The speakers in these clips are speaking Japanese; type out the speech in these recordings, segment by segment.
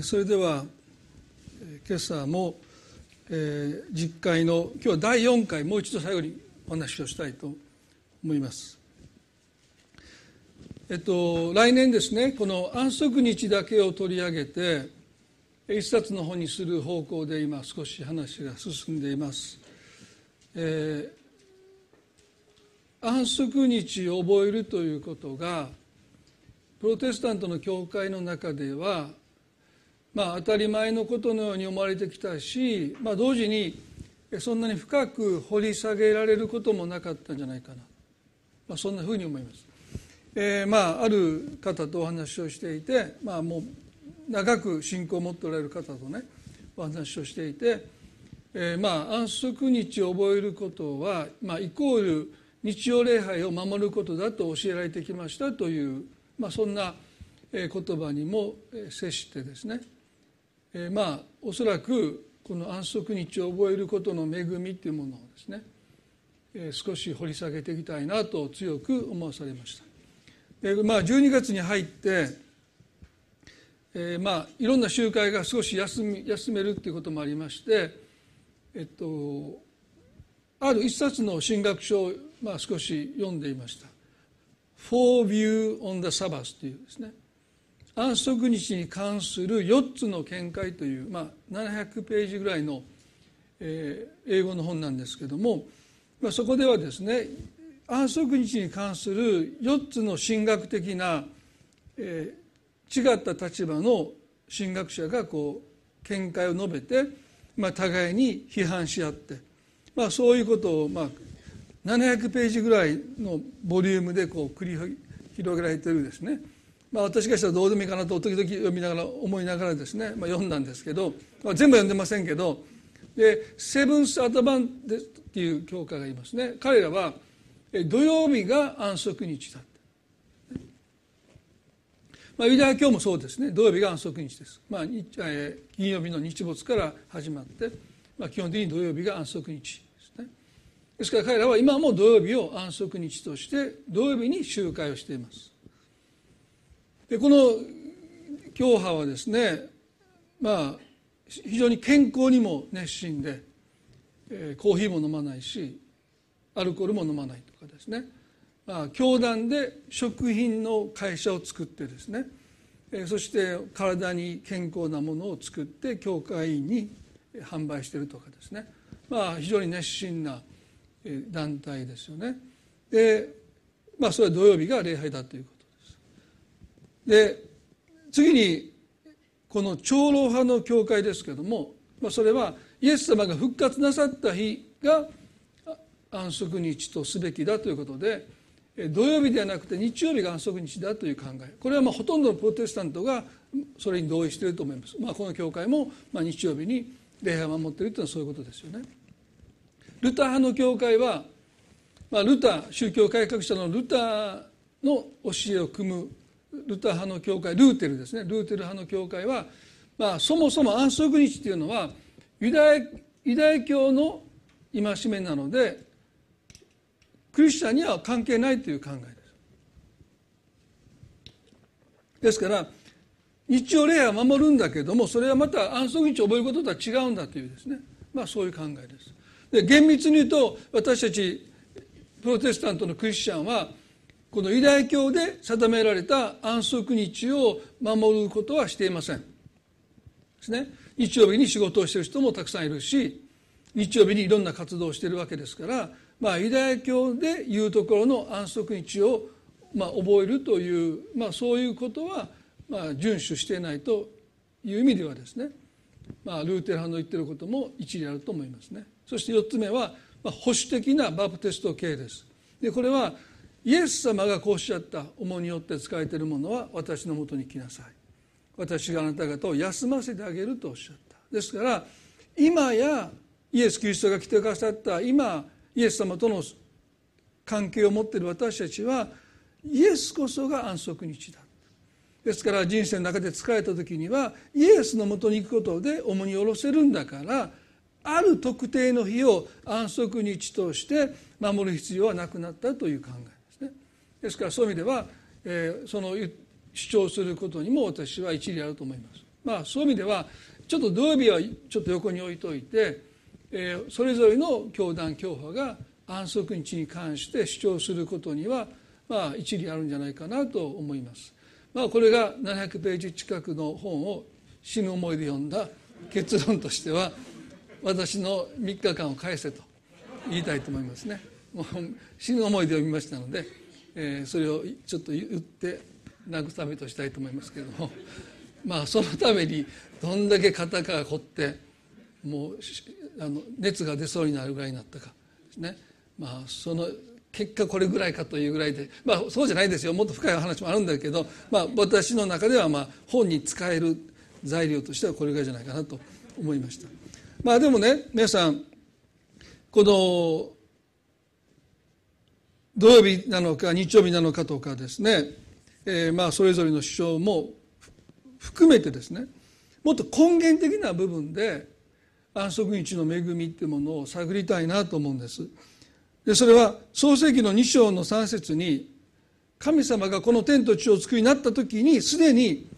それでは今朝も、えー、実会の今日は第4回もう一度最後にお話をしたいと思います。えっと、来年ですねこの安息日だけを取り上げて一冊の本にする方向で今少し話が進んでいます。えー、安息日を覚えるということがプロテスタントの教会の中ではまあ、当たり前のことのように思われてきたし、まあ、同時にそんなに深く掘り下げられることもなかったんじゃないかな、まあ、そんなふうに思います。えー、まあある方とお話をしていて、まあ、もう長く信仰を持っておられる方とねお話をしていて、えー、まあ安息日を覚えることは、まあ、イコール日曜礼拝を守ることだと教えられてきましたという、まあ、そんな言葉にも接してですねえー、まあおそらくこの安息日を覚えることの恵みっていうものをですね、えー、少し掘り下げていきたいなと強く思わされました。でまあ、12月に入って、えー、まあいろんな集会が少し休み休めるっていうこともありまして、えっと、ある一冊の神学書を、まあ、少し読んでいました「For View on the Sabbath」というですね安息日に関する4つの見解という、まあ、700ページぐらいの、えー、英語の本なんですけども、まあ、そこではですね安息日に関する4つの神学的な、えー、違った立場の神学者がこう見解を述べて、まあ、互いに批判し合って、まあ、そういうことを、まあ、700ページぐらいのボリュームでこう繰り広げられてるですね。まあ、私がしたらどうでもいいかなと時々読みながら思いながらですね、まあ、読んだんですけど、まあ、全部読んでませんけど。でセブンス・アドバンテっていう教会がいますね。彼らは土曜日が安息日だまあ、ユダヤ教もそうですね。土曜日が安息日です、まあ、えー、金曜日の日没から始まって、まあ、基本的に土曜日が安息日ですね。ですから彼らは今も土曜日を安息日として土曜日に集会をしています。でこの教派はですねまあ非常に健康にも熱心で、えー、コーヒーも飲まないしアルコールも飲まないとかですね、まあ、教団で食品の会社を作ってですね、えー、そして体に健康なものを作って教会員に販売してるとかですね、まあ、非常に熱心な団体ですよね。でまあそれは土曜日が礼拝だということで次にこの長老派の教会ですけども、まあ、それはイエス様が復活なさった日が安息日とすべきだということで土曜日ではなくて日曜日が安息日だという考え。これはまあほとんどのプロテスタントがそれに同意していると思います、まあ、この教会もまあ日曜日に礼拝を守っているというのはそういうことですよね。ルター派の教会は、まあ、ルター宗教改革者のルターの教えを組むルター派の教会ルーテルですね。ルーテル派の教会は、まあ、そもそも安息日っていうのはユダヤユダヤ教の戒めなのでクリスチャンには関係ないという考えです。ですから日曜礼拝は守るんだけどもそれはまた安息日を覚えることとは違うんだというですね。まあそういう考えです。で厳密に言うと私たちプロテスタントのクリスチャンはこのユダヤ教で定められた安息日を守ることはしていません。ですね。日曜日に仕事をしている人もたくさんいるし日曜日にいろんな活動をしているわけですからまあユダヤ教でいうところの安息日をまあ覚えるという、まあ、そういうことはまあ遵守していないという意味ではですねまあルーテル派の言ってることも一理あると思いますね。そして4つ目は、まあ、保守的なバプテスト系です。でこれはイエス様がこうおっしゃった重によって使えているものは私のもとに来なさい。私があなた方を休ませてあげるとおっしゃった。ですから今やイエス・キリストが来てくださった今イエス様との関係を持っている私たちはイエスこそが安息日だ。ですから人生の中で疲れた時にはイエスのもとに行くことで重荷を下ろせるんだからある特定の日を安息日として守る必要はなくなったという考え。ですからそういう意味では、えー、その主張することにも私は一理あると思いますまあそういう意味ではちょっと土曜日はちょっと横に置いといて、えー、それぞれの教団教派が安息日に関して主張することにはまあ一理あるんじゃないかなと思います。まあ、これが700ページ近くの本を死ぬ思いで読んだ結論としては私の3日間を返せと言いたいと思いますね。もう死ぬ思いで読みましたので、えー、それをちょっと言って慰めとしたいと思いますけれども まあそのためにどんだけ肩が凝ってもうあの熱が出そうになるぐらいになったかですね。まあその結果これぐらいかというぐらいでまあそうじゃないですよもっと深い話もあるんだけど、まあ、私の中ではまあ本に使える材料としてはこれぐらいじゃないかなと思いましたまあでもね皆さんこの土曜日なのか日曜日なのかとかですね、えー、まあそれぞれの主張も含めてですねもっと根源的な部分で安息日の恵みっていうものを探りたいなと思うんです。でそれは創世紀の2章の3節に神様がこの天と地を作りになった時にすでに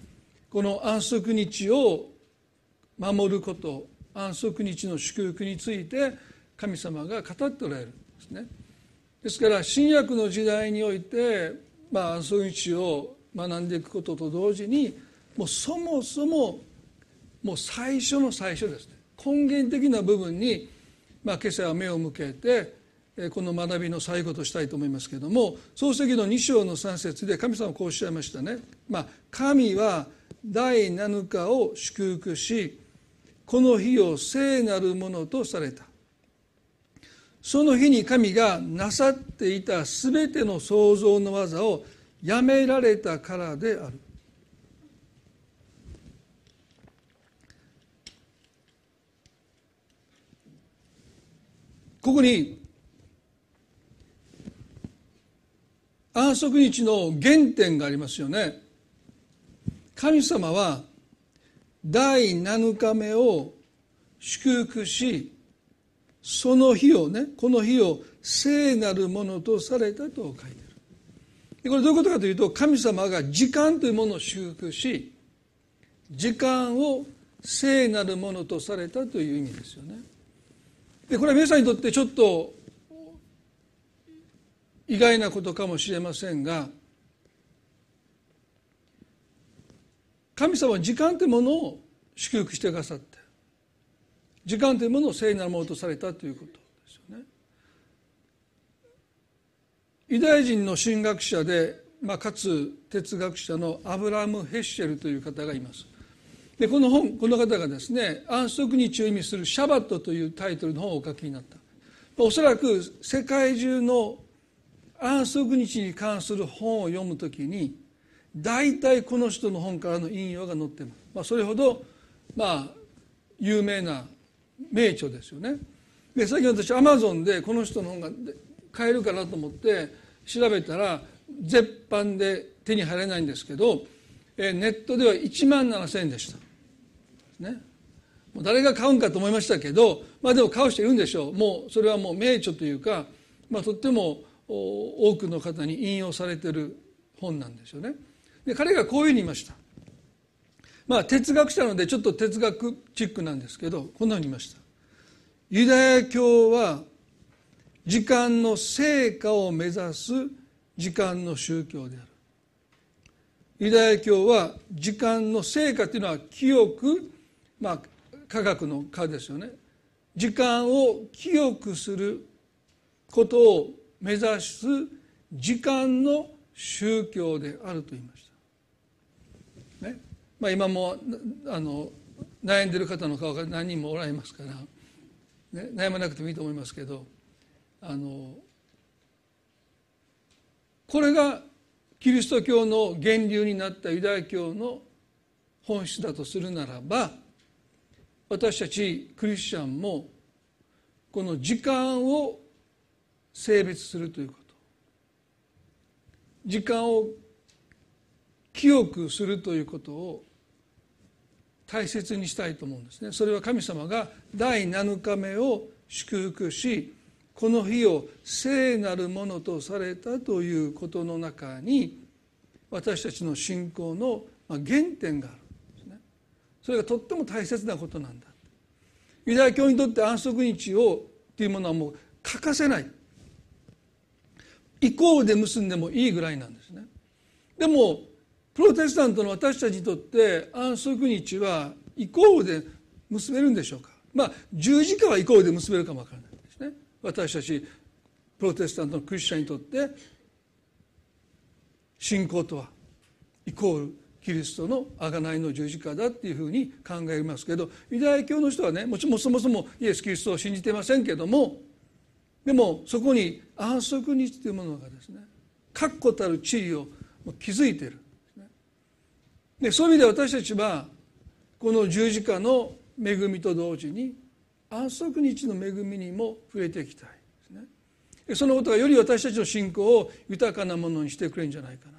この安息日を守ること安息日の祝福について神様が語っておられるんですね。ですから新約の時代において、まあ、安息日を学んでいくことと同時にもうそもそももう最初の最初ですね根源的な部分に、まあ、今朝は目を向けてこの学びの最後としたいと思いますけれども漱石の2章の3節で神様はこうおっしゃいましたね。まあ、神は第7日を祝福しこの日を聖なるものとされた。その日に神がなさっていた全ての創造の技をやめられたからである。ここに安息日の原点がありますよね神様は第7日目を祝福しその日をねこの日を聖なるものとされたと書いてある。これどういうことかというと神様が時間というものを祝福し時間を聖なるものとされたという意味ですよね。でこれは皆さんにとってちょっと意外なことかもしれませんが神様は時間というものを祝福してくださって時間というものを聖なるものとされたということですよね。ユダヤ人の神学者で、まあ、かつ哲学者のアブラム・ヘッシェルという方がいます。でこの本この方がですね安息日を意味する「シャバット」というタイトルの本をお書きになったおそらく世界中の安息日に関する本を読むときに大体この人の本からの引用が載ってます、まあ、それほどまあ有名な名著ですよねで最近私アマゾンでこの人の本が買えるかなと思って調べたら絶版で手に入れないんですけどえネットでは1万7000円でしたねもう誰が買うんかと思いましたけどまあでも買う人いるんでしょうもうそれはもう名著というか、まあ、とっても多くの方に引用されてる本なんですよね。で彼がこういうふうに言いました。まあ哲学者なのでちょっと哲学チックなんですけどこんなふうに言いました。ユダヤ教は時間の成果を目指す時間の宗教である。ユダヤ教は時間の成果というのは清く、まあ、科学の科ですよね時間を清くすることを目指す時間の宗教であると言いました。まあ、今もあの悩んでる方の顔が何人もおられますから、ね、悩まなくてもいいと思いますけどあのこれがキリスト教の源流になったユダヤ教の本質だとするならば私たちクリスチャンもこの時間を性別するということ。時間を清くするということを大切にしたいと思うんですね。それは神様が第7日目を祝福しこの日を聖なるものとされたということの中に私たちの信仰の原点があるんですね。それがとっても大切なことなんだ。ユダヤ教にとって安息日をっていうものはもう欠かせない。イコールで結んでもいいぐらいなんですね。でもプロテスタントの私たちにとって安息日はイコールで結べるんでしょうか？まあ十字架はイコールで結べるかもわからないですね。私たちプロテスタントのクリスチャンにとって信仰とはイコールキリストの贖いの十字架だっていうふうに考えますけどユダヤ教の人はねもちろんそもそもイエス・キリストを信じてませんけどもでもそこに安息日というものがですね確固たる地位を築いている。でそういう意味で私たちはこの十字架の恵みと同時に安息日の恵みにも触れていきたいですね。そのことがより私たちの信仰を豊かなものにしてくれるんじゃないかな。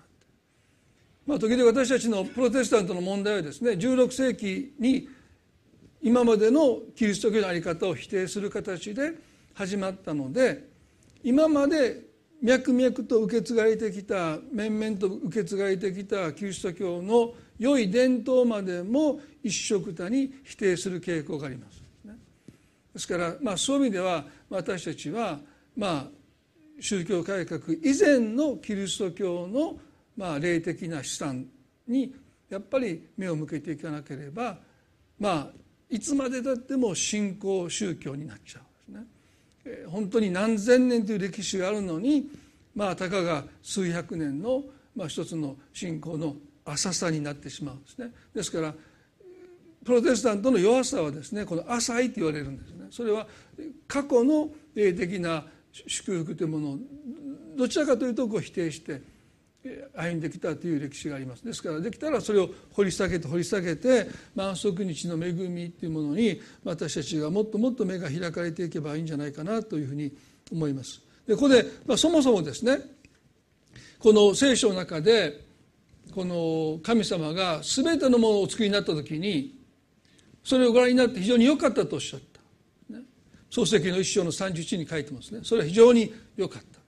まあ、時々私たちのプロテスタントの問題はですね16世紀に今までのキリスト教の在り方を否定する形で始まったので今まで脈々と受け継がれてきた面々と受け継がれてきたキリスト教の良い伝統までも一緒くたに否定する傾向があります。ですから、まあ、そういう意味では私たちは、まあ、宗教改革以前のキリスト教のまあ、霊的な資産にやっぱり目を向けていかなければまあいつまでたっても信仰宗教になっちゃうんですね。え本当に何千年という歴史があるのにまあたかが数百年の、まあ、一つの信仰の浅さになってしまうんですね。ですからプロテスタントの弱さはですねこの浅いと言われるんですね。それは過去の霊的な祝福というものをどちらかというとこう否定して歩んできたという歴史がありますですからできたらそれを掘り下げて掘り下げて満足日の恵みっていうものに私たちがもっともっと目が開かれていけばいいんじゃないかなというふうに思います。でここで、まあ、そもそもですねこの聖書の中でこの神様が全てのものをお作りになった時にそれをご覧になって非常に良かったとおっしゃった。ね、漱石の一章の31に書いてますね。それは非常に良かった。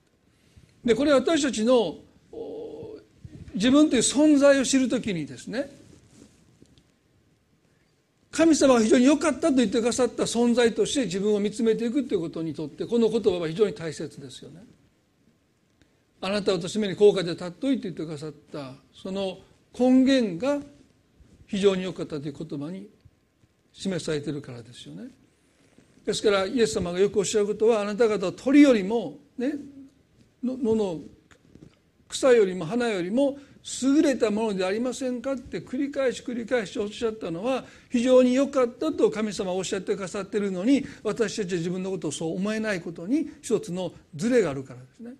でこれは私たちの自分という存在を知るときにですね神様が非常に良かったと言ってくださった存在として自分を見つめていくということにとってこの言葉は非常に大切ですよね。あなたを私めに高価で尊いと言ってくださったその根源が非常に良かったという言葉に示されているからですよね。ですからイエス様がよくおっしゃることはあなた方は鳥よりもね野の草よりも花よりも優れたものでありませんかって繰り返し繰り返しおっしゃったのは非常に良かったと神様はおっしゃってくださってるのに私たちは自分のことをそう思えないことに一つのズレがあるからですね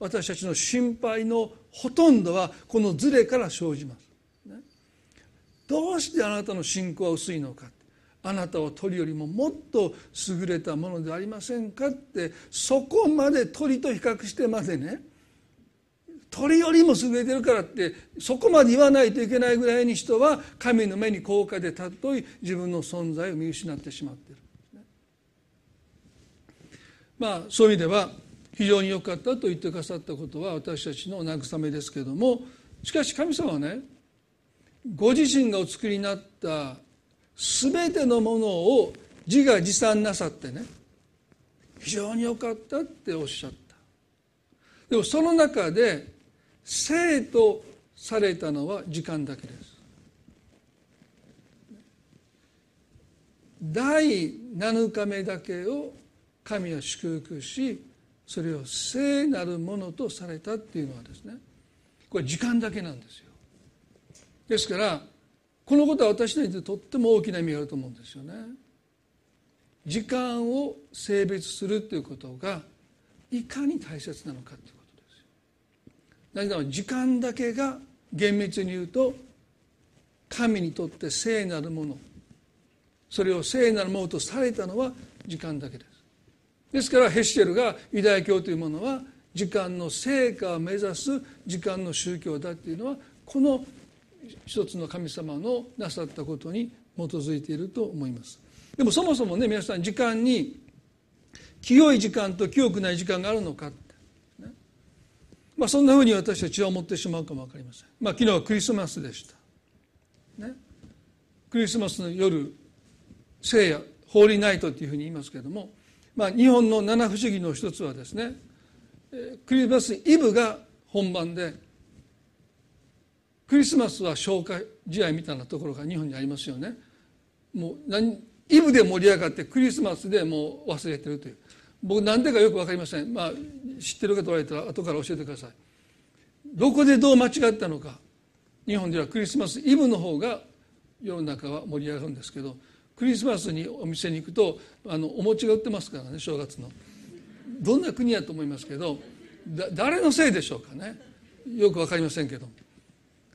私たちの心配のほとんどはこのズレから生じます、ね、どうしてあなたの信仰は薄いのかあなたは鳥よりももっと優れたものでありませんかって。そこまで鳥と比較してまでね。鳥よりも優れてるからって。そこまで言わないといけないぐらいに人は神の目に高価で尊い。自分の存在を見失ってしまっている、まあそういう意味では非常に良かったと言ってくださったことは私たちの慰めですけれどもしかし神様はねご自身がお作りになった全てのものを自画自賛なさってね非常に良かったっておっしゃった。でもその中で生とされたのは時間だけです。第7日目だけを神は祝福しそれを聖なるものとされたっていうのはですねこれ時間だけなんですよ。ですからこのことは私にとってとっても大きな意味があると思うんですよね。時間を性別するということがいかに大切なのかというなぜなら時間だけが厳密に言うと神にとって聖なるものそれを聖なるものとされたのは時間だけです。ですからヘッシェルがユダヤ教というものは時間の成果を目指す時間の宗教だっていうのはこの一つの神様のなさったことに基づいていると思います。でもそもそもね皆さん時間に清い時間と清くない時間があるのかまあ、そんなふうに私たちは思ってしまうかも分かりません、まあ、昨日はクリスマスでした、ね、クリスマスの夜聖夜ホーリーナイトというふうに言いますけれども、まあ、日本の七不思議の一つはですねクリスマスイブが本番でクリスマスは消化試合みたいなところが日本にありますよね。もう何イブで盛り上がってクリスマスでもう忘れてるという。僕何でかよく分かりません。まあ知ってる方おられたら後から教えてください。どこでどう間違ったのか。日本ではクリスマスイブの方が世の中は盛り上がるんですけどクリスマスにお店に行くとあのお餅が売ってますからね正月の。どんな国やと思いますけど誰のせいでしょうかね。よく分かりませんけど。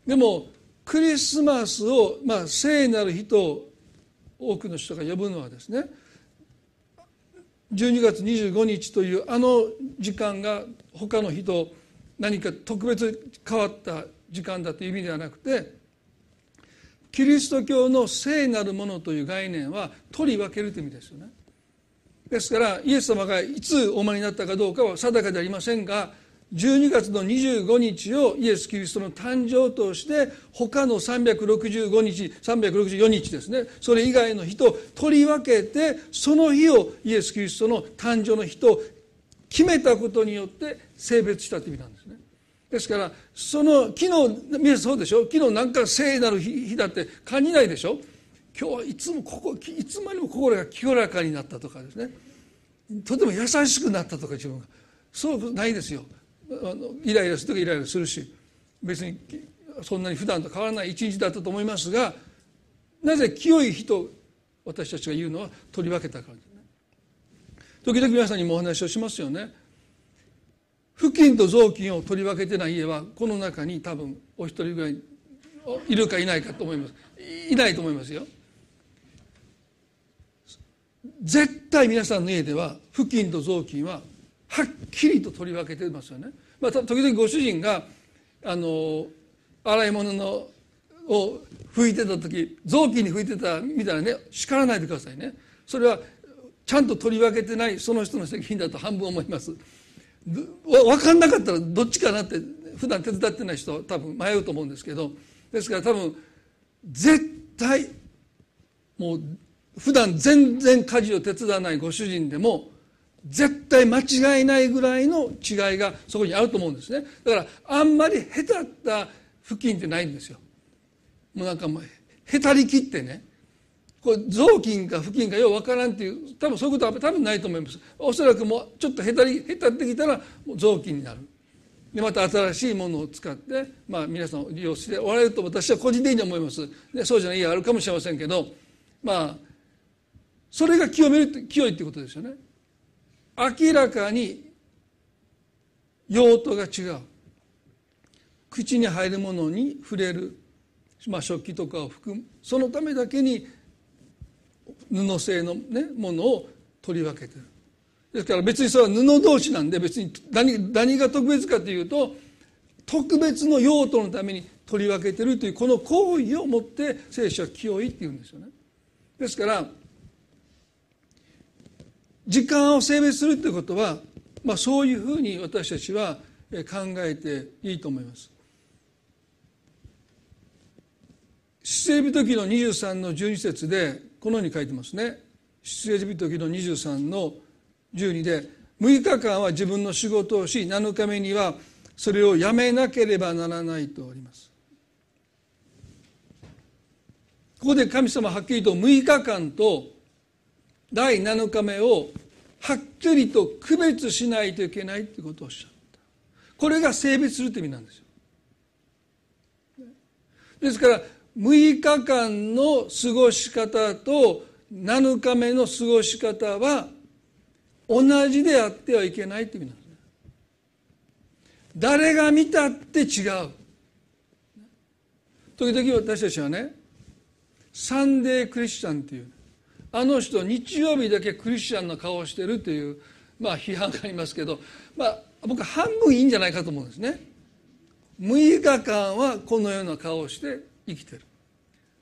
でもクリスマスを、まあ、聖なる日と多くの人が呼ぶのはですね12月25日というあの時間が他の日と何か特別変わった時間だという意味ではなくてキリスト教の聖なるものという概念は取り分けるという意味ですよね。ですからイエス様がいつお生まれになったかどうかは定かではありませんが12月の25日をイエス・キリストの誕生として他の365日364日ですね。それ以外の日と取り分けてその日をイエス・キリストの誕生の日と決めたことによって性別したという意味なんですね。ですからその昨日皆そうでしょ？昨日なんか聖なる日だって感じないでしょ？今日はいつもここいつまでも心が清らかになったとかですね。とても優しくなったとか自分が。そうないですよ。あのイライラする時イライラするし。別にそんなに普段と変わらない一日だったと思いますがなぜ清い日と私たちが言うのは取り分けたか。らですね時々皆さんにもお話をしますよね。付近と雑巾を取り分けてない家はこの中に多分お一人ぐらいいるかいないかと思います。いないと思いますよ。絶対皆さんの家では付近と雑巾ははっきりと取り分けてますよね、まあ、時々ご主人があの洗い物のを拭いてた時雑巾に拭いてたみたいなね叱らないでくださいね。それはちゃんと取り分けてないその人の責任だと半分思います。分かんなかったらどっちかなって普段手伝ってない人は多分迷うと思うんですけどですから多分絶対もう普段全然家事を手伝わないご主人でも絶対間違いないぐらいの違いがそこにあると思うんですね。だからあんまりへたった付近ってないんですよ。もうなんかもうへたりきってねこれ雑巾か付近かようわからんっていう多分そういうことは多分ないと思います。おそらくもうちょっとへたりへたってきたらもう雑巾になる。でまた新しいものを使って、まあ、皆さんを利用しておられると私は個人的に思います。でそうじゃない家あるかもしれませんけどまあそれが清める清いってことですよね。明らかに用途が違う。口に入るものに触れる、まあ、食器とかを含む。そのためだけに布製の、ね、ものを取り分けてるですから別にそれは布同士なんで別に何何が特別かというと特別の用途のために取り分けてるというこの行為をもって聖書は清いっていうんですよねですから時間を性別するということは、まあ、そういうふうに私たちは考えていいと思います。出エジプト記の23の12節でこのように書いてますね。出エジプト記の23の12で6日間は自分の仕事をし7日目にはそれをやめなければならないとあります。ここで神様はっきりと6日間と第7日目をはっきりと区別しないといけないということをおっしゃったこれが性別するという意味なんですよですから6日間の過ごし方と7日目の過ごし方は同じであってはいけないという意味なんですね誰が見たって違う。時々私たちはねサンデークリスチャンっていうあの人日曜日だけクリスチャンの顔をしてるという、まあ、批判がありますけど、まあ、僕半分いいんじゃないかと思うんですね。6日間はこのような顔をして生きてる。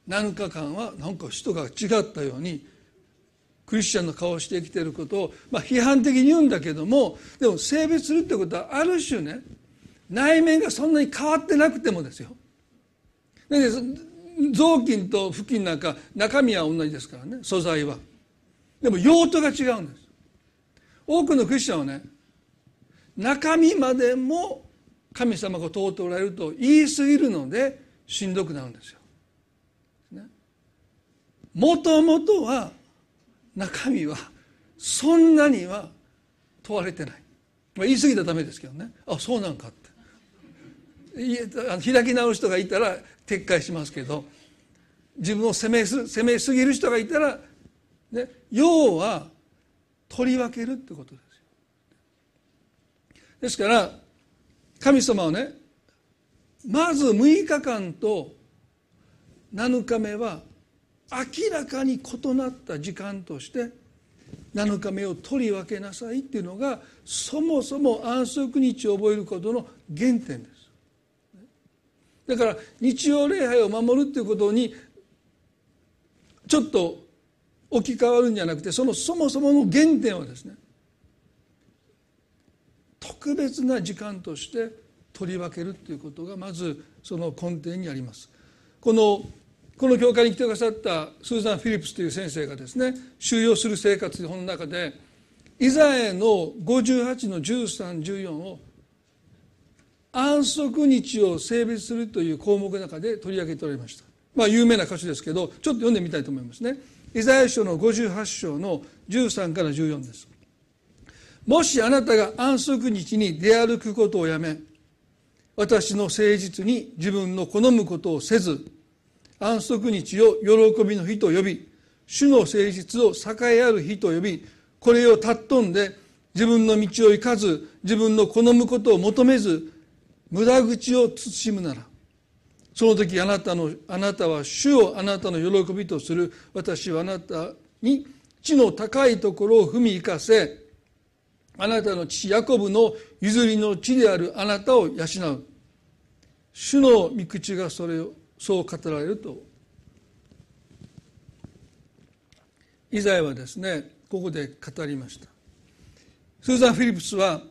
7日間はなんか人が違ったようにクリスチャンの顔をして生きてることを、まあ、批判的に言うんだけどもでも性別するってことはある種ね内面がそんなに変わってなくてもですよ。で雑巾と布巾なんか中身は同じですからね素材は。でも用途が違うんです。多くのクリスチャンはね中身までも神様が通っておられると言い過ぎるのでしんどくなるんですよ。もともとは中身はそんなには問われてない。まあ、言い過ぎたらダメですけどね。あそうなんかって。開き直る人がいたら撤回しますけど自分を責めす責めすぎる人がいたら、ね、要は取り分けるってことですよ。ですから神様はねまず6日間と7日目は明らかに異なった時間として7日目を取り分けなさいっていうのがそもそも安息日を覚えることの原点です。だから日曜礼拝を守るっていうことにちょっと置き換わるんじゃなくてそのそもそもの原点はですね特別な時間として取り分けるということがまずその根底にあります。このこの教会に来てくださったスーザン・フィリップスという先生がですね収容する生活の本の中でイザヤの58の1314を安息日を性別するという項目の中で取り上げておりました。まあ有名な歌詞ですけどちょっと読んでみたいと思いますね。イザヤ書の58章の13から14です。もしあなたが安息日に出歩くことをやめ私の誠実に自分の好むことをせず安息日を喜びの日と呼び主の誠実を栄えある日と呼びこれを尊んで自分の道を行かず自分の好むことを求めず無駄口を慎むならその時あなたのあなたは主をあなたの喜びとする。私はあなたに地の高いところを踏み行かせあなたの父ヤコブの譲りの地であるあなたを養う。主の御口がそれをそう語られると。イザヤはですねここで語りました。スーザン・フィリップスは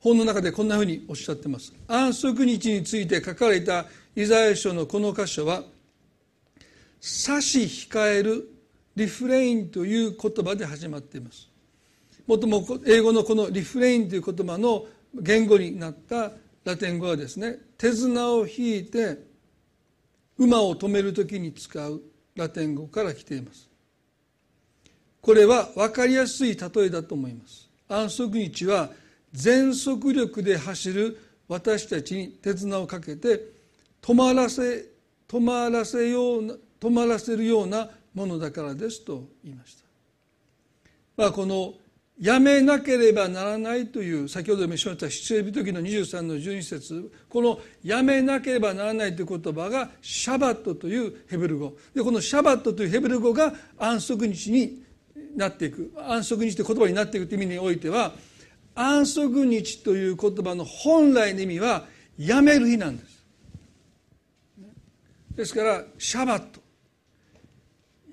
本の中でこんなふうにおっしゃってます。安息日について書かれたイザヤ書のこの箇所は差し控えるリフレインという言葉で始まっています。もとも英語のこのリフレインという言葉の言語になったラテン語はですね手綱を引いて馬を止める時に使うラテン語から来ています。これは分かりやすい例えだと思います。安息日は全速力で走る私たちに手綱をかけて止まらせ止まらせような止まらせるようなものだからですと言いました、まあ、このやめなければならないという先ほどもしました出エビ時の23の12節このやめなければならないという言葉がシャバットというヘブル語。でこのシャバットというヘブル語が安息日になっていく安息日という言葉になっていくという意味においては安息日という言葉の本来の意味はやめる日なんです。ですからシャバット。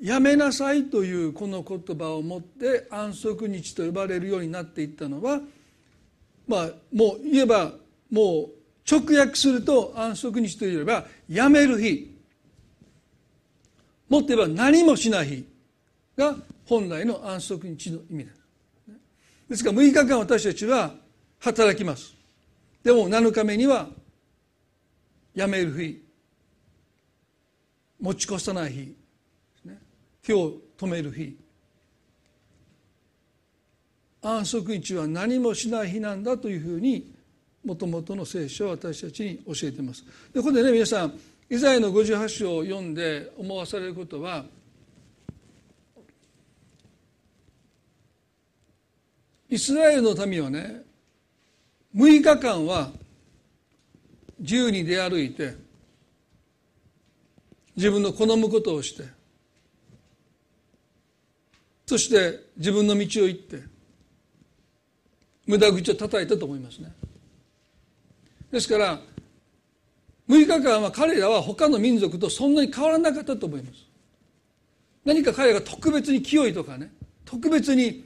やめなさいというこの言葉をもって安息日と呼ばれるようになっていったのはまあもう言えばもう直訳すると安息日といえばやめる日もっと言えば何もしない日が本来の安息日の意味です。ですから6日間私たちは働きます。でも7日目にはやめる日持ち越さない日火を止める日。安息日は何もしない日なんだというふうにもともとの聖書は私たちに教えています。でここでね皆さんイザヤの58章を読んで思わされることはイスラエルの民はね6日間は自由に出歩いて自分の好むことをしてそして自分の道を行って無駄口を叩いたと思いますね。ですから6日間は彼らは他の民族とそんなに変わらなかったと思います。何か彼らが特別に清いとかね特別に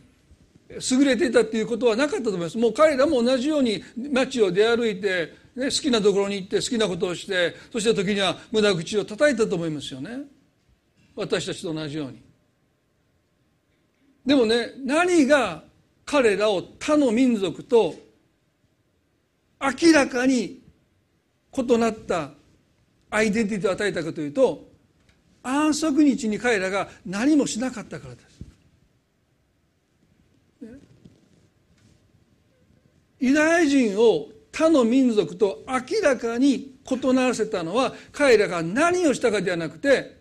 優れていたっていうことはなかったと思います。もう彼らも同じように街を出歩いてね、好きなところに行って好きなことをしてそして時には無駄口を叩いたと思いますよね。私たちと同じように。でもね何が彼らを他の民族と明らかに異なったアイデンティティを与えたかというと安息日に彼らが何もしなかったからです。ユダヤ人を他の民族と明らかに異ならせたのは彼らが何をしたかではなくて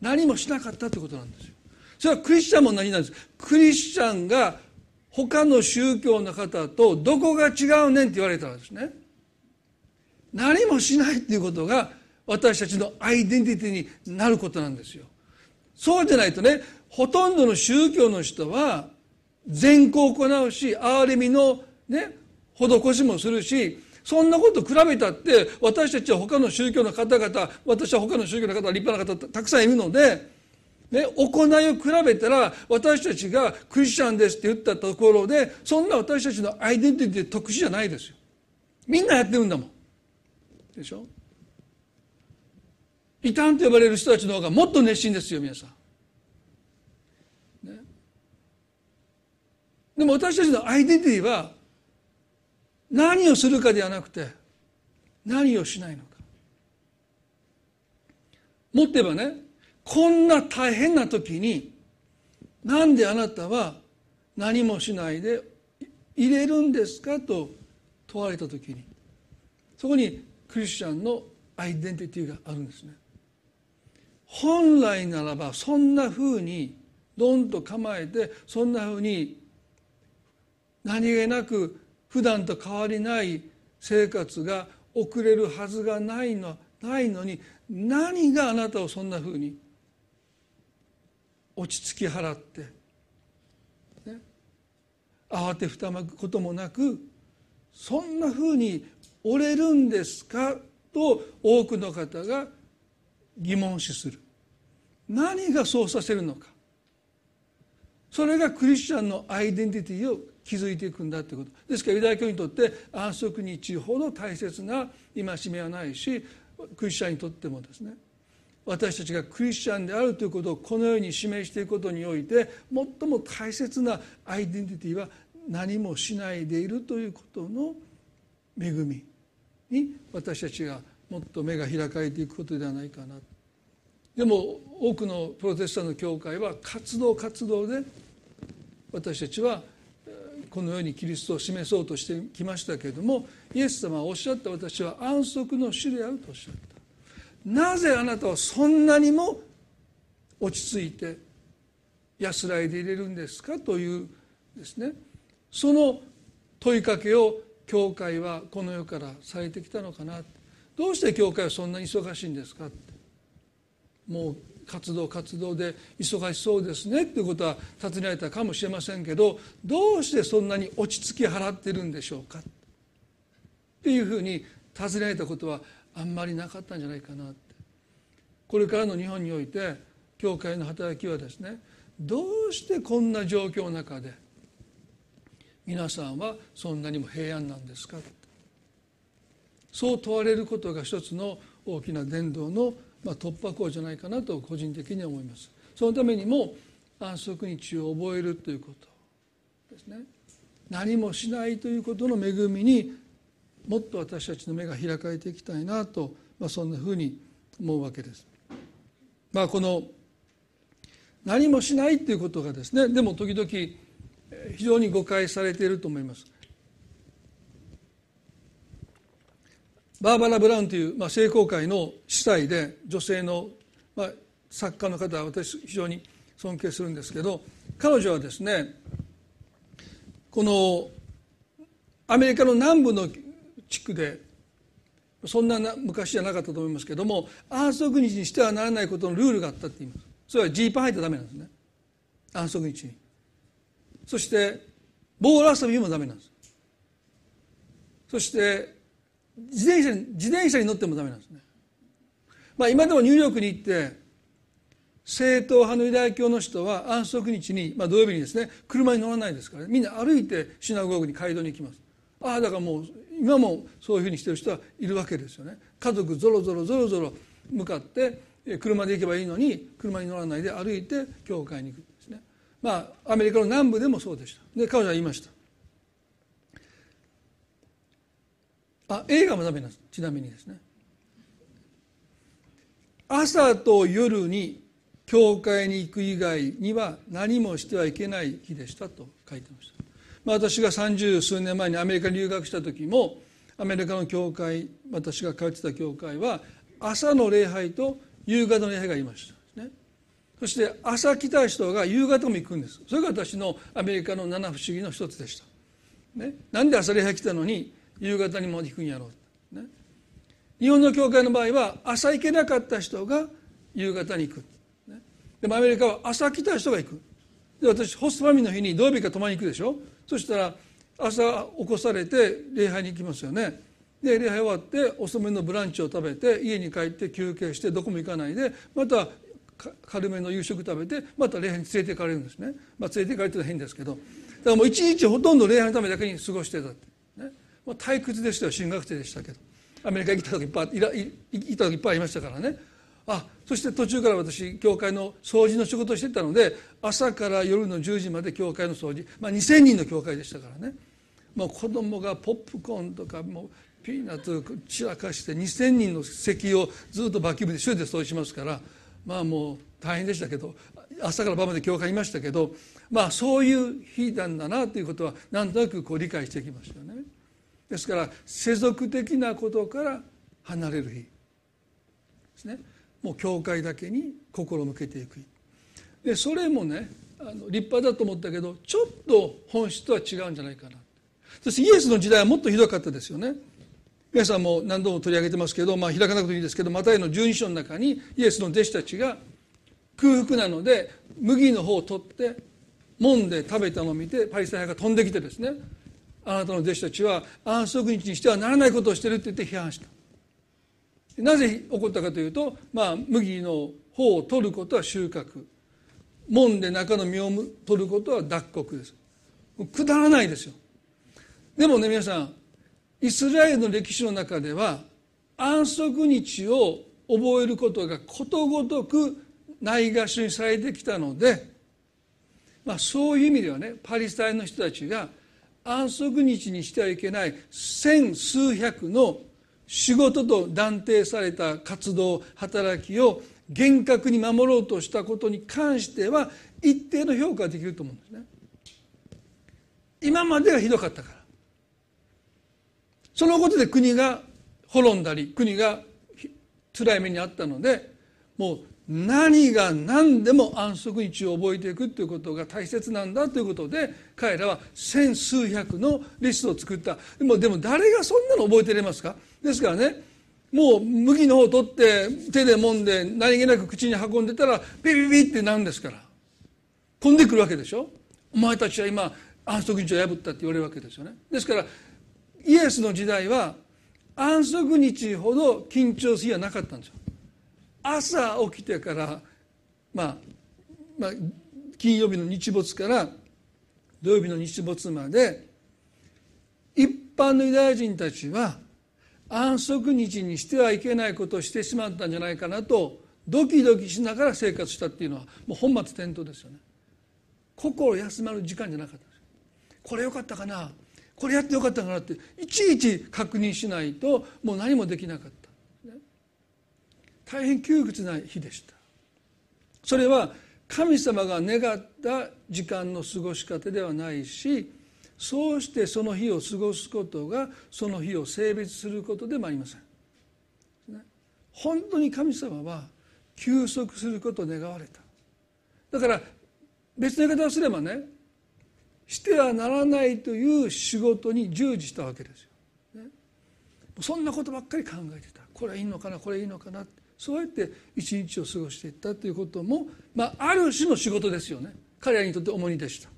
何もしなかったということなんですよ。それはクリスチャンも何なんです？クリスチャンが他の宗教の方とどこが違うねんって言われたらですね何もしないっていうことが私たちのアイデンティティになることなんですよ。そうじゃないとねほとんどの宗教の人は善行を行うし憐れみのね施しもするしそんなこと比べたって私たちは他の宗教の方々私は他の宗教の方立派な方たくさんいるので、ね、行いを比べたら私たちがクリスチャンですって言ったところでそんな私たちのアイデンティティ特殊じゃないですよ。みんなやってるんだもん。でしょ？異端と呼ばれる人たちの方がもっと熱心ですよ皆さん。ね、でも私たちのアイデンティティは何をするかではなくて何をしないのか。もっと言えばねこんな大変な時になんであなたは何もしないで入れるんですかと問われた時にそこにクリスチャンのアイデンティティがあるんですね。本来ならばそんなふうにドンと構えてそんなふうに何気なく普段と変わりない生活が送れるはずがないのないのに何があなたをそんなふうに落ち着き払って、ね、慌てふたまくこともなくそんなふうに折れるんですか？と多くの方が疑問視する。何がそうさせるのか。それがクリスチャンのアイデンティティを築いていくんだということ。ですからユダヤ教にとって安息日ほど大切な戒めはないしクリスチャンにとってもですね。私たちがクリスチャンであるということをこのように示していくことにおいて最も大切なアイデンティティは何もしないでいるということの恵みに私たちがもっと目が開かれていくことではないかな。でも多くのプロテスタント教会は活動活動で私たちはこのようにキリストを示そうとしてきましたけれどもイエス様はおっしゃった私は安息の主であるとおっしゃった。なぜあなたはそんなにも落ち着いて安らいでいれるんですかというですね。その問いかけを教会はこの世からされてきたのかな。どうして教会はそんなに忙しいんですか。もう活動活動で忙しそうですねっていうことは尋ねられたかもしれませんけどどうしてそんなに落ち着き払ってるんでしょうか。っていうふうに尋ねられたことはあんまりなかったんじゃないかなって。これからの日本において教会の働きはですねどうしてこんな状況の中で皆さんはそんなにも平安なんですかそう問われることが一つの大きな伝道のま、突破口じゃないかなと個人的には思います。そのためにも安息日を覚えるということですね。何もしないということの恵みにもっと私たちの目が開かれていきたいなと、まあ、そんなふうに思うわけです。まあ、この何もしないということがですねでも時々非常に誤解されていると思います。バーバラ・ブラウンという、まあ、聖公会の司祭で女性の、まあ、作家の方は私非常に尊敬するんですけど彼女はですねこのアメリカの南部の地区でそんな昔じゃなかったと思いますけども安息日にしてはならないことのルールがあったって言います。それはジーパン履いてダメなんですね。安息日に。そしてボール遊びもダメなんです。そして自転車に自転車に乗ってもダメなんですね。まあ、今でもニューヨークに行って正統派のユダヤ教の人は安息日に、まあ、土曜日にですね車に乗らないですから、ね、みんな歩いてシナゴーグに街道に行きます。ああだからもう今もそういうふうにしてる人はいるわけですよね。家族ぞろぞろぞろぞろ向かって車で行けばいいのに車に乗らないで歩いて教会に行くんですね。まあアメリカの南部でもそうでした。で彼女は言いました。あ映画もダメなんです。ちなみにですね。朝と夜に教会に行く以外には何もしてはいけない日でしたと書いてました、まあ、私が三十数年前にアメリカに留学した時もアメリカの教会私が通ってた教会は朝の礼拝と夕方の礼拝がいました、ね、そして朝来た人が夕方も行くんです。それが私のアメリカの七不思議の一つでした、ね、なんで朝礼拝来たのに夕方にも行くんやろう、ね、日本の教会の場合は朝行けなかった人が夕方に行く、ね、でもアメリカは朝来た人が行く。で私ホストファミの日に土曜日か泊まりに行くでしょ。そしたら朝起こされて礼拝に行きますよね。で礼拝終わって遅めのブランチを食べて家に帰って休憩してどこも行かないでまた軽めの夕食食べてまた礼拝に連れて行かれるんですね、まあ、連れて行かれてるのは変ですけど。だからもう一日ほとんど礼拝のためだけに過ごしてたって、ね、もう退屈でしたよ。進学生でしたけど。アメリカ行った時いっぱいいら行った時いっぱいありましたからね。あそして途中から私教会の掃除の仕事をしてたので朝から夜の10時まで教会の掃除、まあ、2,000人の教会でしたからね。もう子供がポップコーンとかもうピーナッツ散らかして2,000人の席をずっとバキュームで一人で掃除しますからまあもう大変でしたけど朝から晩まで教会いましたけどまあそういう日なんだなということはなんとなくこう理解してきましたよね。ですから世俗的なことから離れる日ですね。もう教会だけに心を向けていく日。でそれもねあの立派だと思ったけどちょっと本質とは違うんじゃないかな。そしてイエスの時代はもっとひどかったですよね。皆さんも何度も取り上げてますけど、まあ、開かなくていいですけどマタイの12章の中にイエスの弟子たちが空腹なので麦の方を取って揉んで食べたのを見てパリサイ派が飛んできてですねあなたの弟子たちは安息日にしてはならないことをしてるって言って批判した。なぜ起こったかというと、まあ、麦の方を取ることは収穫。揉んで中の実を取ることは脱穀です。くだらないですよ。でもね皆さんイスラエルの歴史の中では安息日を覚えることがことごとくないがしにされてきたので、まあ、そういう意味ではねパリスタイの人たちが安息日にしてはいけない千数百の仕事と断定された活動働きを厳格に守ろうとしたことに関しては一定の評価ができると思うんですね。今までがひどかったから。そのことで国が滅んだり国が辛い目にあったのでもう何が何でも安息日を覚えていくということが大切なんだということで彼らは千数百のリストを作った。でもでも誰がそんなの覚えてれますか？ですからねもう麦の方を取って手で揉んで何気なく口に運んでたらピピピってなるんですから。飛んでくるわけでしょ？お前たちは今安息日を破ったって言われるわけですよね。ですからイエスの時代は安息日ほど緊張する日はなかったんですよ。朝起きてから、まあ、まあ金曜日の日没から土曜日の日没まで一般のユダヤ人たちは安息日にしてはいけないことをしてしまったんじゃないかなとドキドキしながら生活したっていうのはもう本末転倒ですよね。心休まる時間じゃなかったこれよかったかな？これやってよかったかなっていちいち確認しないともう何もできなかった、大変窮屈な日でした。それは神様が願った時間の過ごし方ではないしそうしてその日を過ごすことがその日を性別することでもありません。本当に神様は休息することを願われた。だから別の言い方をすればねしてはならないという仕事に従事したわけですよ、ね、そんなことばっかり考えてた。これいいのかなこれいいのかな。そうやって一日を過ごしていったということも、まあ、ある種の仕事ですよね。彼らにとって重荷でした。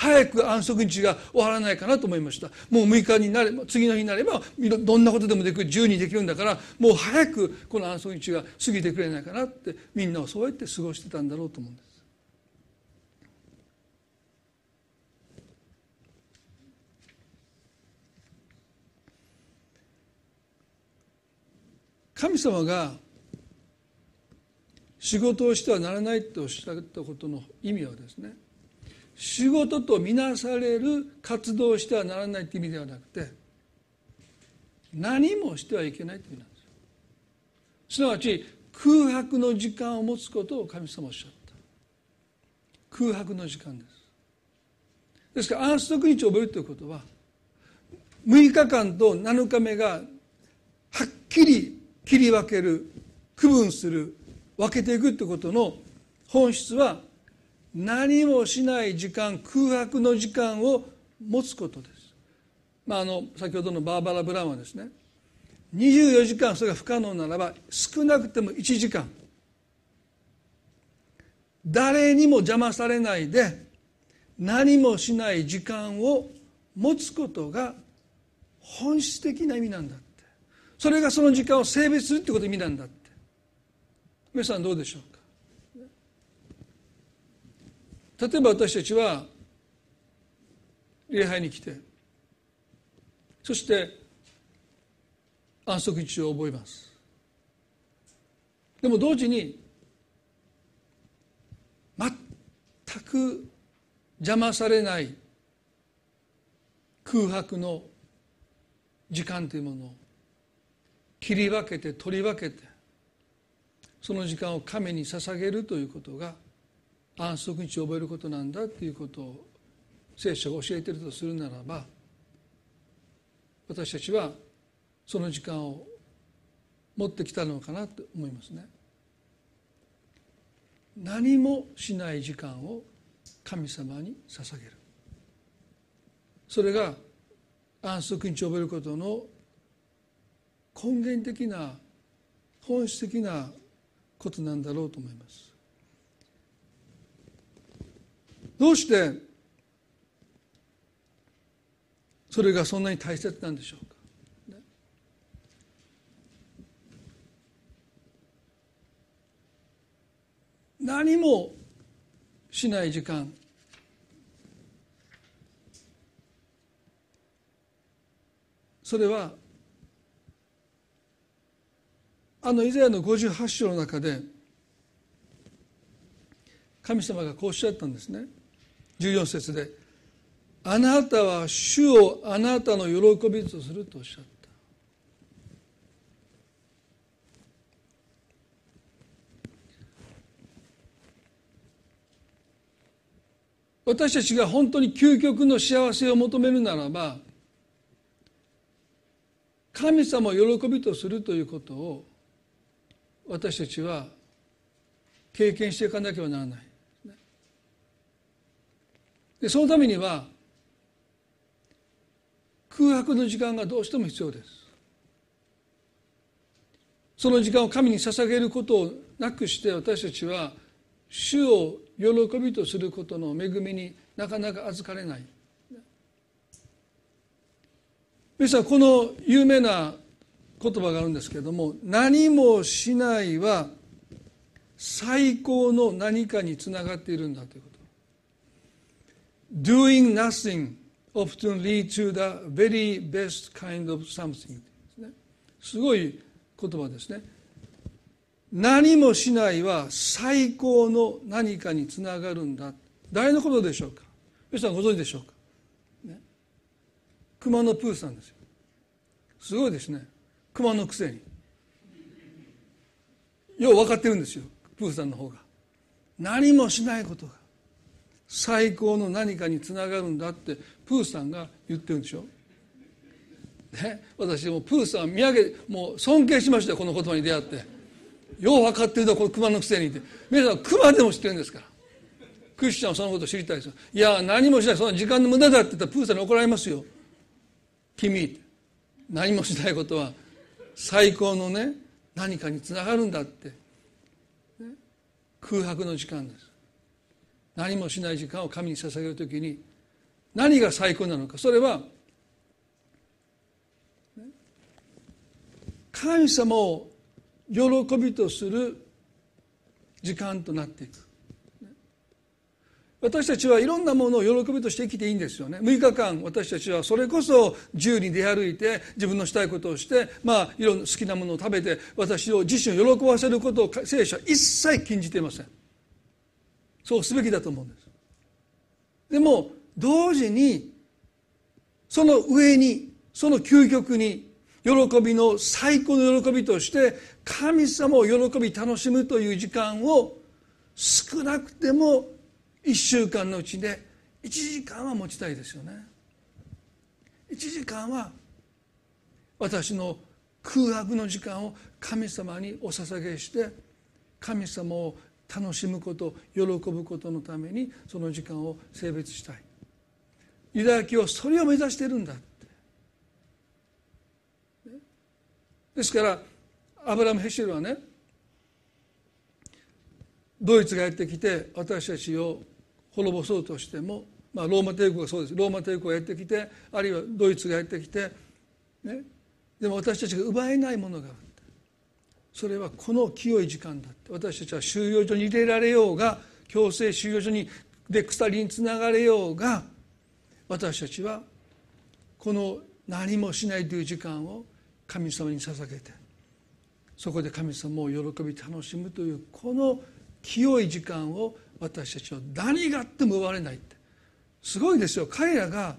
早く安息日が終わらないかなと思いましたもう6日になれば次の日になればどんなことでもできる自由にできるんだからもう早くこの安息日が過ぎてくれないかなってみんなはそうやって過ごしてたんだろうと思うんです。神様が仕事をしてはならないとおっしゃったことの意味はですね仕事とみなされる活動をしてはならないという意味ではなくて何もしてはいけないという意味なんですよ。すなわち空白の時間を持つことを神様おっしゃった。空白の時間です。ですから安息日を覚えるということは6日間と7日目がはっきり切り分ける区分する分けていくということの本質は何もしない時間空白の時間を持つことです。まあ、あの先ほどのバーバラ・ブラウンはですね24時間それが不可能ならば少なくても1時間。誰にも邪魔されないで何もしない時間を持つことが本質的な意味なんだって。それがその時間を性別するってこと意味なんだって。皆さんどうでしょうか例えば私たちは礼拝に来てそして安息日を覚えます。でも同時に全く邪魔されない空白の時間というものを切り分けて取り分けてその時間を神に捧げるということが安息日を覚えることなんだということを聖書が教えているとするならば私たちはその時間を持ってきたのかなと思いますね。何もしない時間を神様に捧げるそれが安息日を覚えることの根源的な本質的なことなんだろうと思いますどうしてそれがそんなに大切なんでしょうか？何もしない時間。それはあのイザヤの58章の中で神様がこうおっしゃったんですね。14節で「あなたは主をあなたの喜びとする」とおっしゃった。私たちが本当に究極の幸せを求めるならば神様を喜びとするということを私たちは経験していかなければならない。でそのためには空白の時間がどうしても必要です。その時間を神に捧げることをなくして私たちは主を喜びとすることの恵みになかなか預かれない。皆さんこの有名な言葉があるんですけれども何もしないは最高の何かにつながっているんだということ。Doing nothing often lead to the very best kind of something. すごい言葉ですね。何もしないは最高の何かにつながるんだ。誰のことでしょうか？皆さんご存知でしょうか、ね、熊野プーさんですよ。すごいですね。熊のくせに。よう分かってるんですよ。プーさんの方が。何もしないことが。最高の何かにつながるんだってプーさんが言ってるんでしょ？ね、私もプーさん見上げもう尊敬しましたよこの言葉に出会って。よう分かってるだこの熊のくせにって。皆さん熊でも知ってるんですから。クリスチャンはそのこと知りたいですよ。いや何もしない。その時間の無駄だって言ったらプーさんに怒られますよ。君何もしないことは最高のね何かにつながるんだって、空白の時間です。何もしない時間を神に捧げるときに何が最高なのか。それは神様を喜びとする時間となっていく。私たちはいろんなものを喜びとして生きていいんですよね。6日間私たちはそれこそ自由に出歩いて自分のしたいことをしてまあいろんな好きなものを食べて私を自身を喜ばせることを聖書は一切禁じていません。そうすべきだと思うんです。でも同時にその上にその究極に喜びの最高の喜びとして神様を喜び楽しむという時間を少なくても1週間のうちで1時間は持ちたいですよね。1時間は私の空白の時間を神様にお捧げして神様を楽しむこと喜ぶことのためにその時間を性別したい。ユダヤ教はそれを目指してるんだって。ですからアブラム・ヘシェルはねドイツがやってきて私たちを滅ぼそうとしても、まあ、ローマ帝国がそうです。ローマ帝国がやってきてあるいはドイツがやってきて、ね、でも私たちが奪えないものがある。それはこの清い時間だって。私たちは収容所に入れられようが強制収容所にで鎖につながれようが私たちはこの何もしないという時間を神様に捧げてそこで神様を喜び楽しむというこの清い時間を私たちは何があっても奪われないって。すごいですよ。彼らが、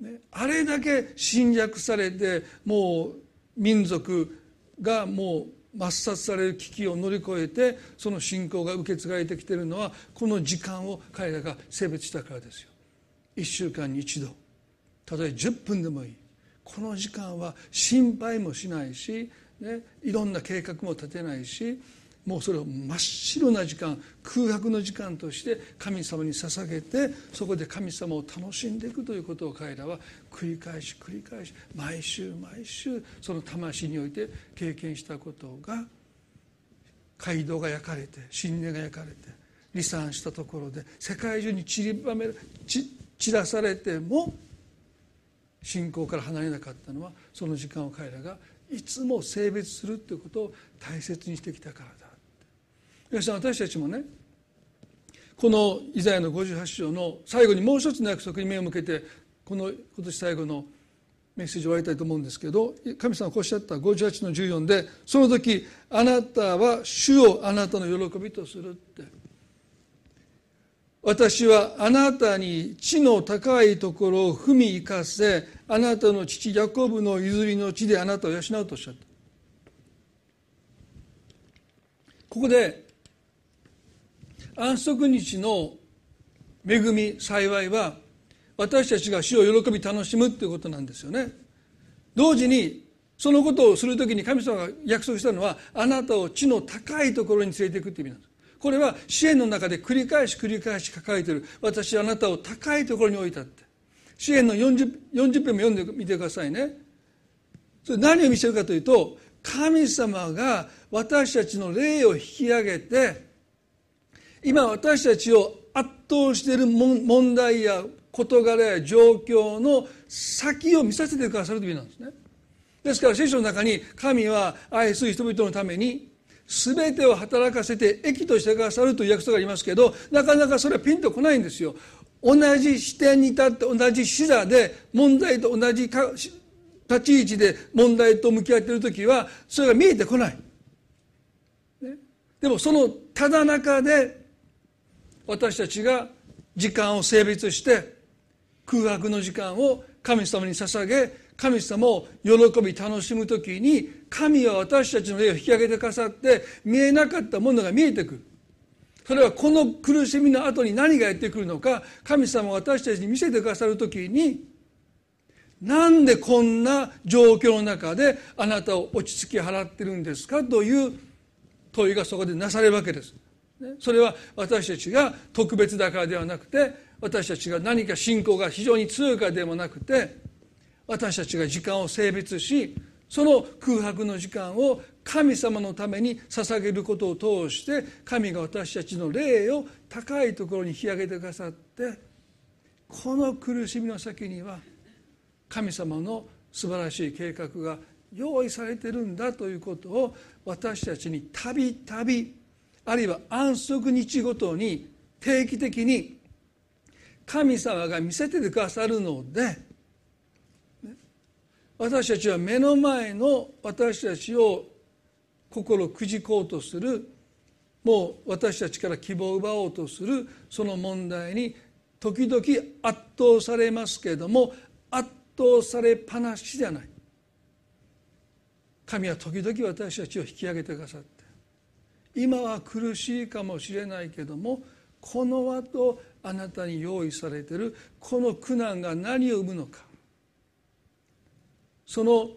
ね、あれだけ侵略されてもう民族がもう抹殺される危機を乗り越えてその信仰が受け継がれてきているのはこの時間を彼らが性別したからですよ。1週間に1度。たとえ10分でもいい。この時間は心配もしないし、ね、いろんな計画も立てないしもうそれを真っ白な時間空白の時間として神様に捧げてそこで神様を楽しんでいくということを彼らは繰り返し繰り返し毎週毎週その魂において経験したことが街道が焼かれて神殿が焼かれて離散したところで世界中に散りばめ散らされても信仰から離れなかったのはその時間を彼らがいつも性別するということを大切にしてきたからだ。皆さん私たちもねこのイザヤの58章の最後にもう一つの約束に目を向けてこの今年最後のメッセージを終わりたいと思うんですけど神様がおっしゃった58の14でその時あなたは主をあなたの喜びとするって。私はあなたに地の高いところを踏み生かせあなたの父ヤコブの譲りの地であなたを養うとおっしゃった。ここで安息日の恵み幸いは私たちが死を喜び楽しむっていうことなんですよね。同時にそのことをするときに神様が約束したのはあなたを地の高いところに連れていくって意味なんです。これは支援の中で繰り返し繰り返し書かれている。私あなたを高いところに置いたって。支援の 40, 40編も読んでみてくださいね。それ何を見せるかというと神様が私たちの霊を引き上げて今私たちを圧倒している問題や事柄や状況の先を見させてくださるという意味なんですね。ですから聖書の中に神は愛する人々のために全てを働かせて益としてくださるという約束がありますけどなかなかそれはピンとこないんですよ。同じ視点に立って同じ視座で問題と同じ立ち位置で問題と向き合っている時はそれが見えてこない、ね、でもそのただ中で私たちが時間を性別して空白の時間を神様に捧げ神様を喜び楽しむ時に神は私たちの霊を引き上げてくださって見えなかったものが見えてくる。それはこの苦しみの後に何がやってくるのか神様が私たちに見せてくださる時になんでこんな状況の中であなたを落ち着き払ってるんですかという問いがそこでなされるわけです。それは私たちが特別だからではなくて私たちが何か信仰が非常に強いかでもなくて私たちが時間を性別しその空白の時間を神様のために捧げることを通して神が私たちの霊を高いところに引き上げてくださってこの苦しみの先には神様の素晴らしい計画が用意されてるんだということを私たちにたびたびあるいは安息日ごとに定期的に神様が見せてくださるので私たちは目の前の私たちを心くじこうとするもう私たちから希望を奪おうとするその問題に時々圧倒されますけれども圧倒されっぱなしじゃない。神は時々私たちを引き上げてくださって今は苦しいかもしれないけどもこの後あなたに用意されているこの苦難が何を生むのか。その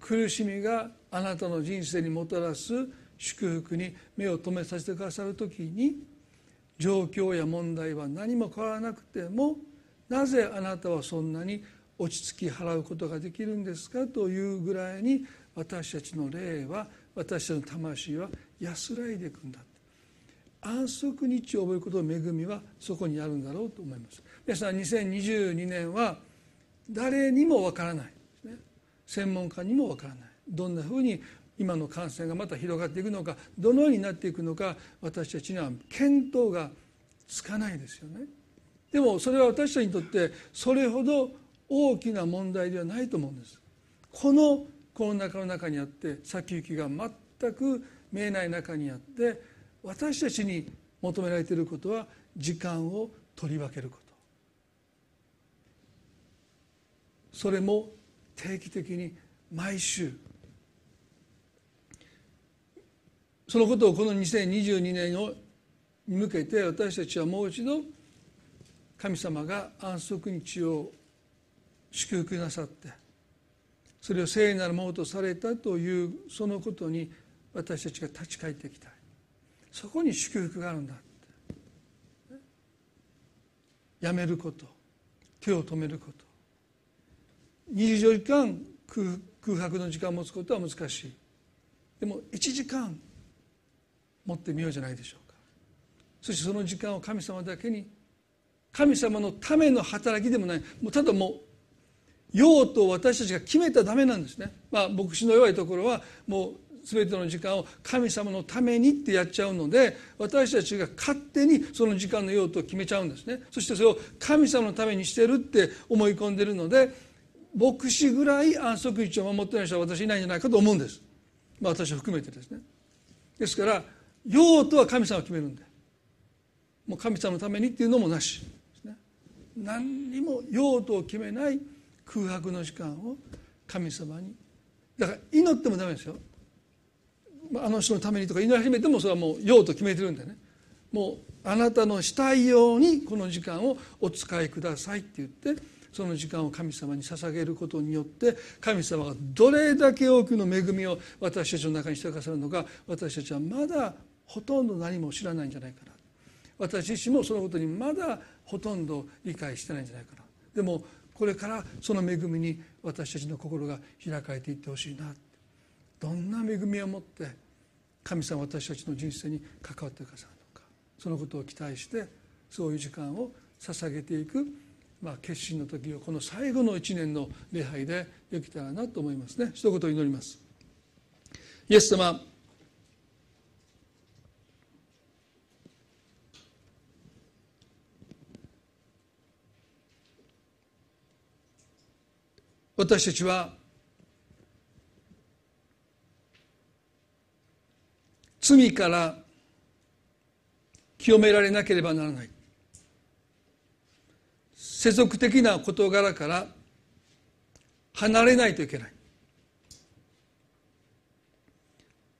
苦しみがあなたの人生にもたらす祝福に目を留めさせてくださる時に状況や問題は何も変わらなくてもなぜあなたはそんなに落ち着き払うことができるんですかというぐらいに私たちの霊は私たちの魂は安らいでいくんだ安息日を覚えることの恵みはそこにあるんだろうと思います。皆さん2022年は誰にもわからないですね。専門家にもわからない。どんなふうに今の感染がまた広がっていくのかどのようになっていくのか私たちには見当がつかないですよね。でもそれは私たちにとってそれほど大きな問題ではないと思うんです。このコロナ禍の中にあって先行きが全く見えない中にあって私たちに求められていることは時間を取り分けること。それも定期的に毎週。そのことをこの2022年をに向けて私たちはもう一度神様が安息日を祝福なさってそれを聖なるものとされたというそのことに私たちが立ち返っていきたい。そこに祝福があるんだって。やめること。手を止めること。24時間空白の時間を持つことは難しい。でも1時間持ってみようじゃないでしょうか。そしてその時間を神様だけに神様のための働きでもない。もうただもう用途を私たちが決めたらダメなんですね、まあ、牧師の弱いところはもう全ての時間を神様のためにってやっちゃうので私たちが勝手にその時間の用途を決めちゃうんですね。そしてそれを神様のためにしてるって思い込んでるので牧師ぐらい安息日を守ってない人は私いないんじゃないかと思うんです、まあ、私を含めてですね。ですから用途は神様が決めるんで。もう神様のためにっていうのもなしね。何にも用途を決めない空白の時間を神様に。だから祈ってもダメですよ。あの人のためにとか祈り始めてもそれはもう用途決めてるんでね。もうあなたのしたいようにこの時間をお使いくださいって言ってその時間を神様に捧げることによって神様がどれだけ多くの恵みを私たちの中にしてくださるのか私たちはまだほとんど何も知らないんじゃないかな私自身もそのことにまだほとんど理解してないんじゃないかなでもこれからその恵みに私たちの心が開かれていってほしいな。どんな恵みを持って神様私たちの人生に関わってくださるのか。そのことを期待してそういう時間を捧げていく、まあ、決心の時をこの最後の1年の礼拝でできたらなと思いますね。一言祈ります。イエス様私たちは罪から清められなければならない。世俗的な事柄から離れないといけない。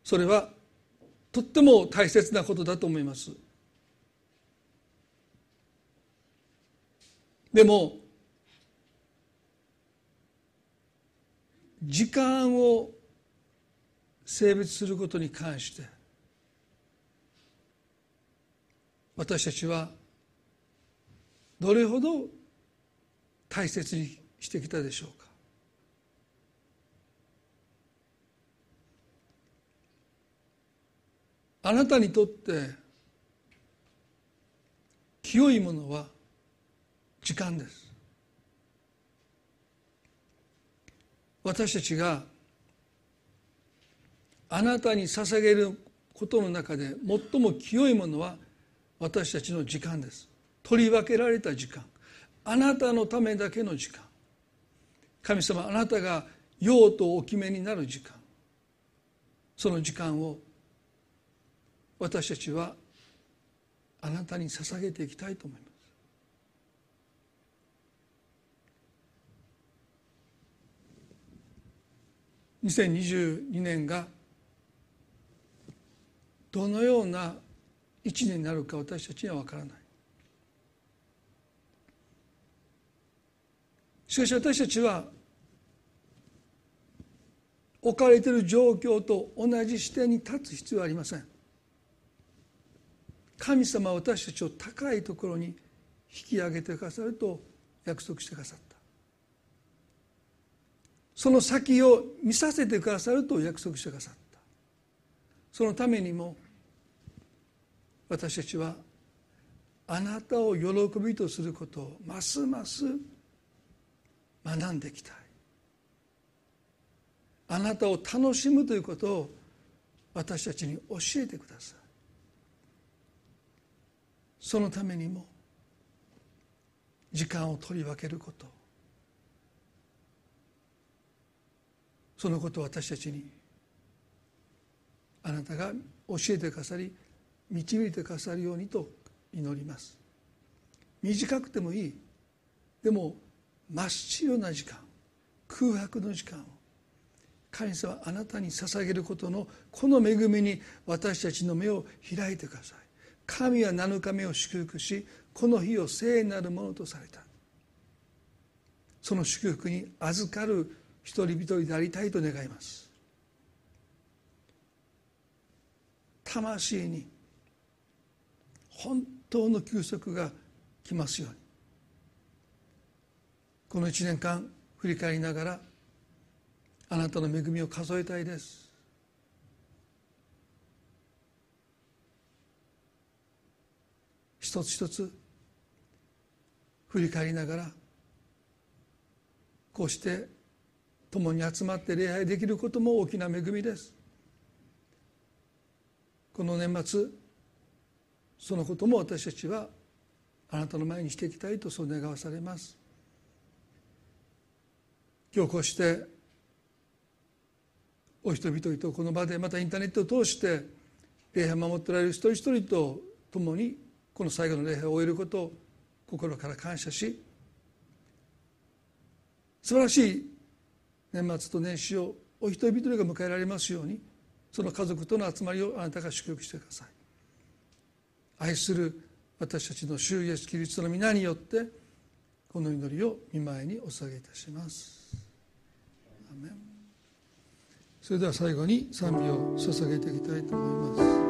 それはとっても大切なことだと思います。でも時間を性別することに関して私たちはどれほど大切にしてきたでしょうか？あなたにとって清いものは時間です。私たちがあなたに捧げることの中で最も清いものは私たちの時間です。取り分けられた時間。あなたのためだけの時間。神様あなたが用とお決めになる時間。その時間を私たちはあなたに捧げていきたいと思います。2022年がどのような一年になるか私たちには分からない。しかし私たちは置かれている状況と同じ視点に立つ必要はありません。神様は私たちを高いところに引き上げてくださると約束してくださった。その先を見させてくださると約束してくださった。そのためにも私たちはあなたを喜びとすることをますます学んでいきたい。あなたを楽しむということを私たちに教えてください。そのためにも時間を取り分けること。そのことを私たちにあなたが教えてくださり導いてくださるようにと祈ります。短くてもいい。でも真っ白な時間。空白の時間を。神様あなたに捧げることのこの恵みに私たちの目を開いてください。神は7日目を祝福しこの日を聖なるものとされた。その祝福に預かる一人一人でありたいと願います。魂に本当の休息が来ますように。この1年間振り返りながらあなたの恵みを数えたいです。一つ一つ振り返りながらこうして共に集まって礼拝できることも大きな恵みです。この年末そのことも私たちはあなたの前にしていきたいとそう願わされます。今日こうしてお人々とこの場でまたインターネットを通して礼拝を守ってられる一人一人と共にこの最後の礼拝を終えることを心から感謝し素晴らしい年末と年始をお一人一人が迎えられますようにその家族との集まりをあなたが祝福してください。愛する私たちの主イエスキリストの皆によってこの祈りを見舞いにお捧げいたします。それでは最後に賛美を捧げていきたいと思います。